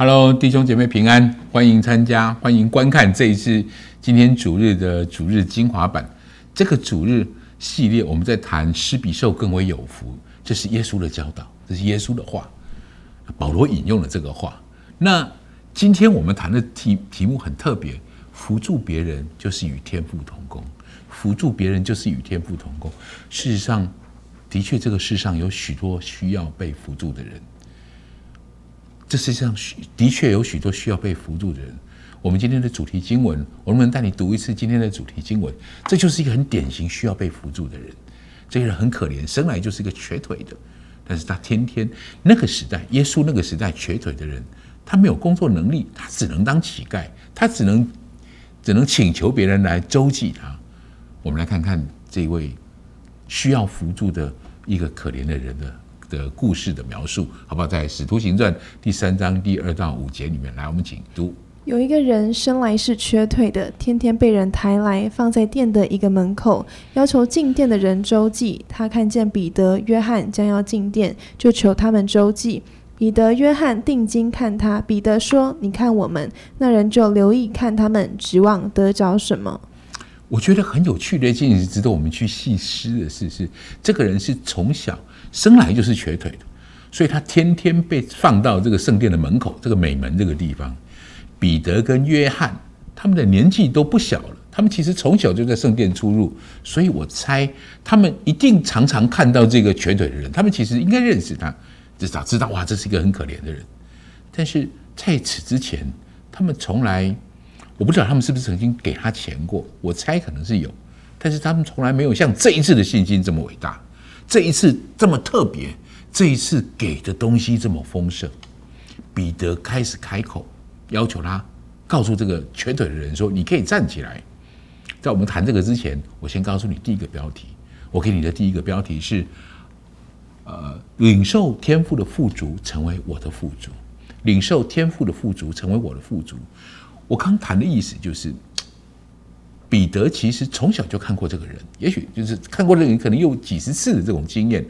Hello，弟兄姐妹平安，欢迎参加，欢迎观看这一次今天主日的主日精华版。这个主日系列，我们在谈施比受更为有福，这是耶稣的教导，这是耶稣的话。保罗引用了这个话。那今天我们谈的题题目很特别，扶助别人就是与天父同工，扶助别人就是与天父同工。事实上，的确这个世上有许多需要被扶助的人。这世界上的确有许多需要被扶助的人。我们今天的主题经文，我们能带你读一次今天的主题经文？这就是一个很典型需要被扶助的人。这个人很可怜，生来就是一个瘸腿的，但是他天天那个时代，耶稣那个时代瘸腿的人，他没有工作能力，他只能当乞丐，他只能只能请求别人来周济他。我们来看看这位需要扶助的一个可怜的人的。的故事的描述，好不好？在《使徒行传》第三章第二到五节里面，来，我们请读。有一个人生来是瘸腿的，天天被人抬来放在店的一个门口，要求进店的人周济。他看见彼得、约翰将要进店，就求他们周济。彼得、约翰定睛看他，彼得说：“你看我们。”那人就留意看他们，指望得着什么？我觉得很有趣的一件事，值得我们去细思的是：是这个人是从小。生来就是瘸腿的，所以他天天被放到这个圣殿的门口，这个美门这个地方。彼得跟约翰他们的年纪都不小了，他们其实从小就在圣殿出入，所以我猜他们一定常常看到这个瘸腿的人，他们其实应该认识他，至少知道哇，这是一个很可怜的人。但是在此之前，他们从来我不知道他们是不是曾经给他钱过，我猜可能是有，但是他们从来没有像这一次的信心这么伟大。这一次这么特别，这一次给的东西这么丰盛，彼得开始开口，要求他告诉这个瘸腿的人说：“你可以站起来。”在我们谈这个之前，我先告诉你第一个标题。我给你的第一个标题是：呃，领受天赋的富足，成为我的富足；领受天赋的富足，成为我的富足。我刚谈的意思就是。彼得其实从小就看过这个人，也许就是看过这个人，可能有几十次的这种经验。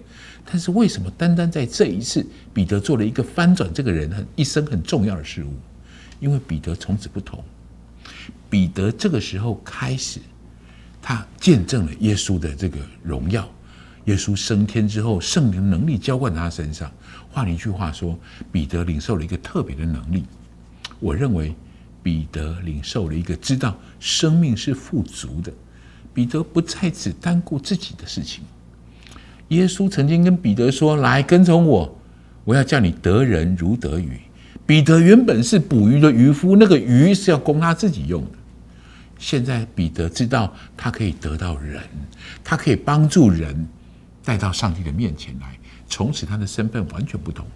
但是为什么单单在这一次，彼得做了一个翻转这个人很一生很重要的事物？因为彼得从此不同。彼得这个时候开始，他见证了耶稣的这个荣耀。耶稣升天之后，圣灵能力浇灌在他身上。换一句话说，彼得领受了一个特别的能力。我认为。彼得领受了一个知道生命是富足的，彼得不再只单顾自己的事情。耶稣曾经跟彼得说：“来跟从我，我要叫你得人如得鱼。”彼得原本是捕鱼的渔夫，那个鱼是要供他自己用的。现在彼得知道他可以得到人，他可以帮助人带到上帝的面前来。从此他的身份完全不同。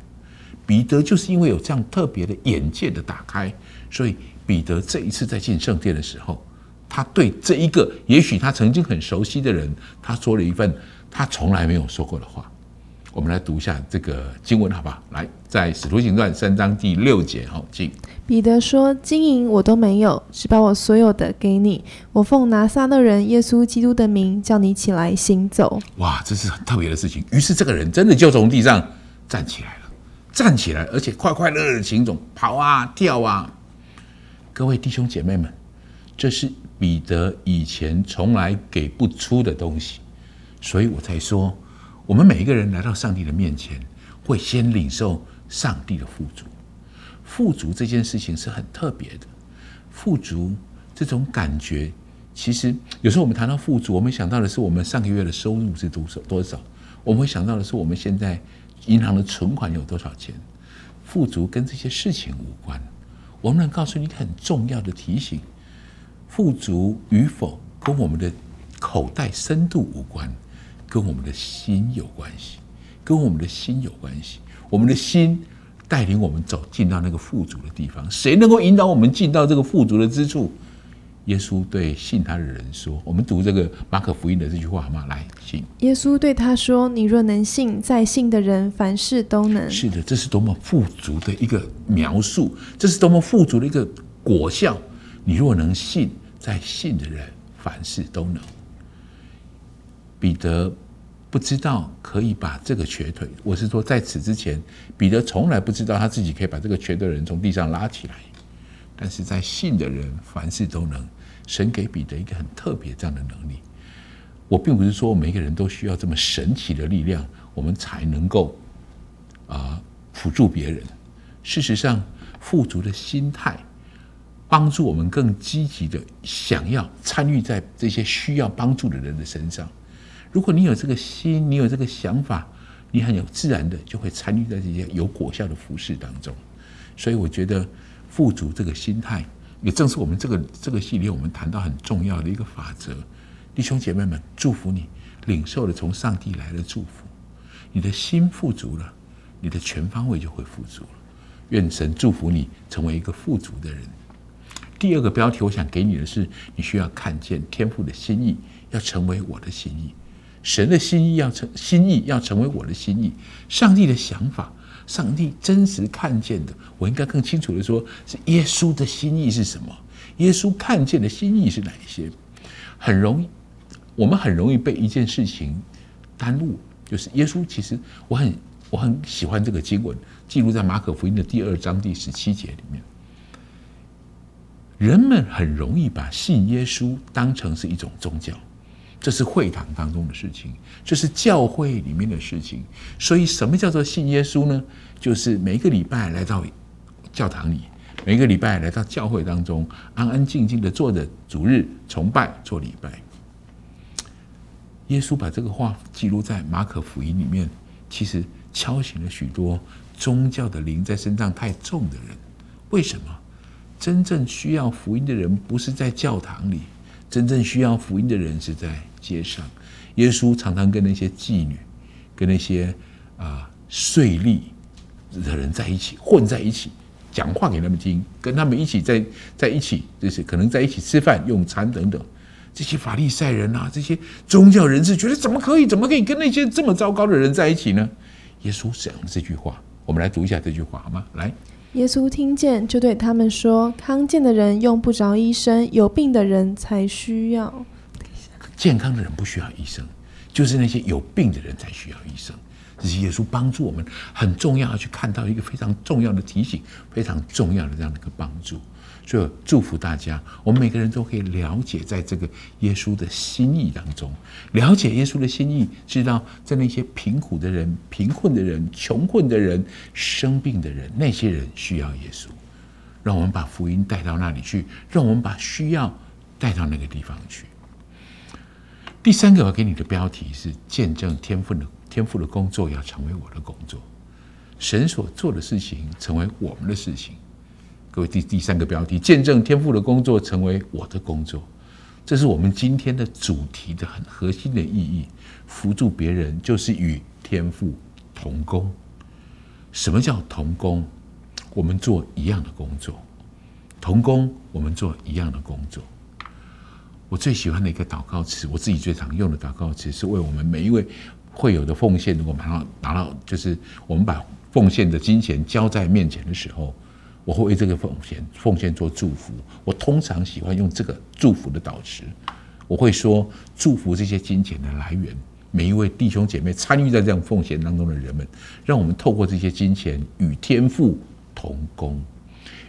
彼得就是因为有这样特别的眼界的打开，所以。彼得这一次在进圣殿的时候，他对这一个也许他曾经很熟悉的人，他说了一份他从来没有说过的话。我们来读一下这个经文，好不好？来，在使徒行传三章第六节，好，请彼得说：“金银我都没有，只把我所有的给你。我奉拿撒勒人耶稣基督的名，叫你起来行走。”哇，这是很特别的事情。于是这个人真的就从地上站起来了，站起来，而且快快乐乐的行走，跑啊，跳啊。各位弟兄姐妹们，这是彼得以前从来给不出的东西，所以我才说，我们每一个人来到上帝的面前，会先领受上帝的富足。富足这件事情是很特别的，富足这种感觉，其实有时候我们谈到富足，我们想到的是我们上个月的收入是多少多少，我们会想到的是我们现在银行的存款有多少钱。富足跟这些事情无关。我们能告诉你一个很重要的提醒：富足与否跟我们的口袋深度无关，跟我们的心有关系，跟我们的心有关系。我们的心带领我们走进到那个富足的地方。谁能够引导我们进到这个富足的之处？耶稣对信他的人说：“我们读这个马可福音的这句话好吗？来，请。耶稣对他说：‘你若能信，在信的人凡事都能。’是的，这是多么富足的一个描述，这是多么富足的一个果效。你若能信，在信的人凡事都能。彼得不知道可以把这个瘸腿，我是说在此之前，彼得从来不知道他自己可以把这个瘸的人从地上拉起来。但是在信的人，凡事都能。神给彼得一个很特别这样的能力。我并不是说每个人都需要这么神奇的力量，我们才能够啊辅助别人。事实上，富足的心态帮助我们更积极的想要参与在这些需要帮助的人的身上。如果你有这个心，你有这个想法，你很有自然的就会参与在这些有果效的服饰当中。所以，我觉得。富足这个心态，也正是我们这个这个系列我们谈到很重要的一个法则。弟兄姐妹们，祝福你领受了从上帝来的祝福，你的心富足了，你的全方位就会富足了。愿神祝福你成为一个富足的人。第二个标题，我想给你的是，你需要看见天父的心意，要成为我的心意。神的心意要成心意要成为我的心意，上帝的想法。上帝真实看见的，我应该更清楚的说，是耶稣的心意是什么？耶稣看见的心意是哪一些？很容易，我们很容易被一件事情耽误。就是耶稣，其实我很我很喜欢这个经文，记录在马可福音的第二章第十七节里面。人们很容易把信耶稣当成是一种宗教。这是会堂当中的事情，这是教会里面的事情。所以，什么叫做信耶稣呢？就是每个礼拜来到教堂里，每个礼拜来到教会当中，安安静静的坐着，主日崇拜做礼拜。耶稣把这个话记录在马可福音里面，其实敲醒了许多宗教的灵在身上太重的人。为什么？真正需要福音的人不是在教堂里，真正需要福音的人是在。街上，耶稣常常跟那些妓女、跟那些啊税吏的人在一起，混在一起，讲话给他们听，跟他们一起在在一起，就是可能在一起吃饭、用餐等等。这些法利赛人啊，这些宗教人士觉得怎么可以，怎么可以跟那些这么糟糕的人在一起呢？耶稣讲这句话，我们来读一下这句话好吗？来，耶稣听见，就对他们说：“康健的人用不着医生，有病的人才需要。”健康的人不需要医生，就是那些有病的人才需要医生。这是耶稣帮助我们很重要，要去看到一个非常重要的提醒，非常重要的这样的一个帮助。所以祝福大家，我们每个人都可以了解，在这个耶稣的心意当中，了解耶稣的心意，知道在那些贫苦的人、贫困的人、穷困的人、生病的人，那些人需要耶稣。让我们把福音带到那里去，让我们把需要带到那个地方去。第三个我给你的标题是见证天赋的天赋的工作要成为我的工作，神所做的事情成为我们的事情。各位，第第三个标题见证天赋的工作成为我的工作，这是我们今天的主题的很核心的意义。扶助别人就是与天赋同工。什么叫同工？我们做一样的工作，同工，我们做一样的工作。我最喜欢的一个祷告词，我自己最常用的祷告词，是为我们每一位会有的奉献，如果拿到拿到，就是我们把奉献的金钱交在面前的时候，我会为这个奉献奉献做祝福。我通常喜欢用这个祝福的导词，我会说祝福这些金钱的来源，每一位弟兄姐妹参与在这样奉献当中的人们，让我们透过这些金钱与天赋同工，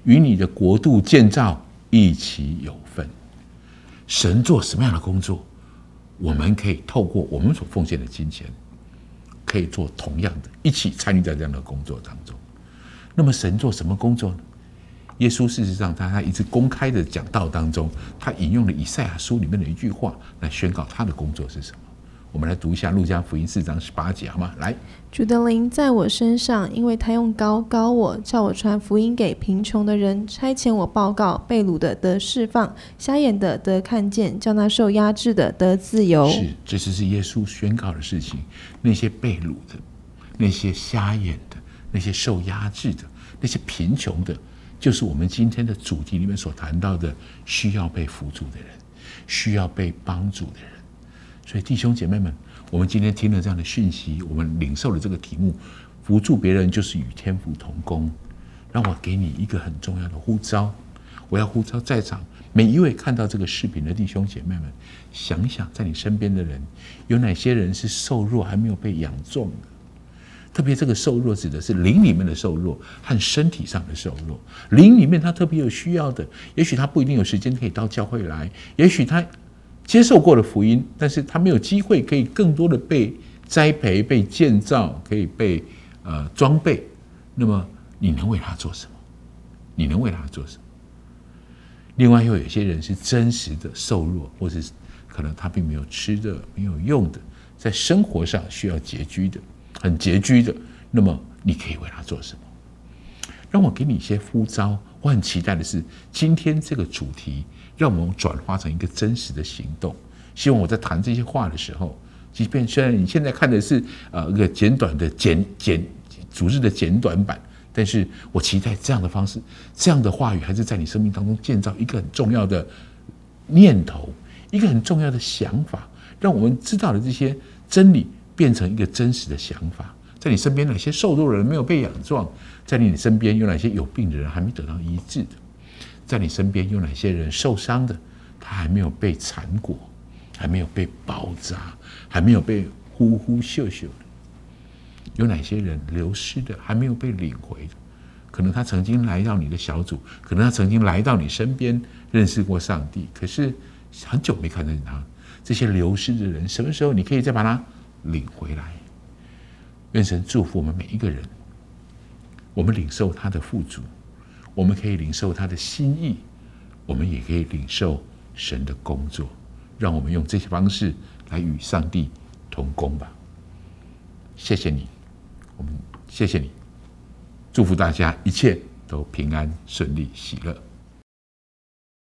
与你的国度建造一起有份。神做什么样的工作，我们可以透过我们所奉献的金钱，可以做同样的，一起参与在这样的工作当中。那么神做什么工作呢？耶稣事实上，他在一次公开的讲道当中，他引用了以赛亚书里面的一句话来宣告他的工作是什么。我们来读一下《路加福音》四章十八节，好吗？来，主的灵在我身上，因为他用高高我，叫我传福音给贫穷的人，差遣我报告被掳的得释放，瞎眼的得看见，叫那受压制的得自由。是，这是是耶稣宣告的事情。那些被掳的，那些瞎眼的，那些受压制的，那些贫穷的，就是我们今天的主题里面所谈到的，需要被扶助的人，需要被帮助的人。所以，弟兄姐妹们，我们今天听了这样的讯息，我们领受了这个题目，辅助别人就是与天父同工。让我给你一个很重要的呼召，我要呼召在场每一位看到这个视频的弟兄姐妹们，想想在你身边的人，有哪些人是瘦弱还没有被养壮的？特别这个瘦弱指的是灵里面的瘦弱和身体上的瘦弱。灵里面他特别有需要的，也许他不一定有时间可以到教会来，也许他接受过了福音，但是他没有机会可以更多的被栽培、被建造、可以被呃装备。那么你能为他做什么？你能为他做什么？另外又有些人是真实的瘦弱，或是可能他并没有吃的、没有用的，在生活上需要拮据的。很拮据的，那么你可以为他做什么？让我给你一些呼召。我很期待的是，今天这个主题，让我们转化成一个真实的行动。希望我在谈这些话的时候，即便虽然你现在看的是呃一个简短的简简组织的简短版，但是我期待这样的方式，这样的话语，还是在你生命当中建造一个很重要的念头，一个很重要的想法，让我们知道了这些真理。变成一个真实的想法，在你身边哪些瘦弱的人没有被养壮？在你身边有哪些有病的人还没得到医治的？在你身边有哪些人受伤的，他还没有被缠裹，还没有被包扎，还没有被呼呼秀秀的？有哪些人流失的，还没有被领回的？可能他曾经来到你的小组，可能他曾经来到你身边认识过上帝，可是很久没看见他。这些流失的人，什么时候你可以再把他？领回来，愿神祝福我们每一个人。我们领受他的富足，我们可以领受他的心意，我们也可以领受神的工作。让我们用这些方式来与上帝同工吧。谢谢你，我们谢谢你，祝福大家一切都平安顺利喜乐。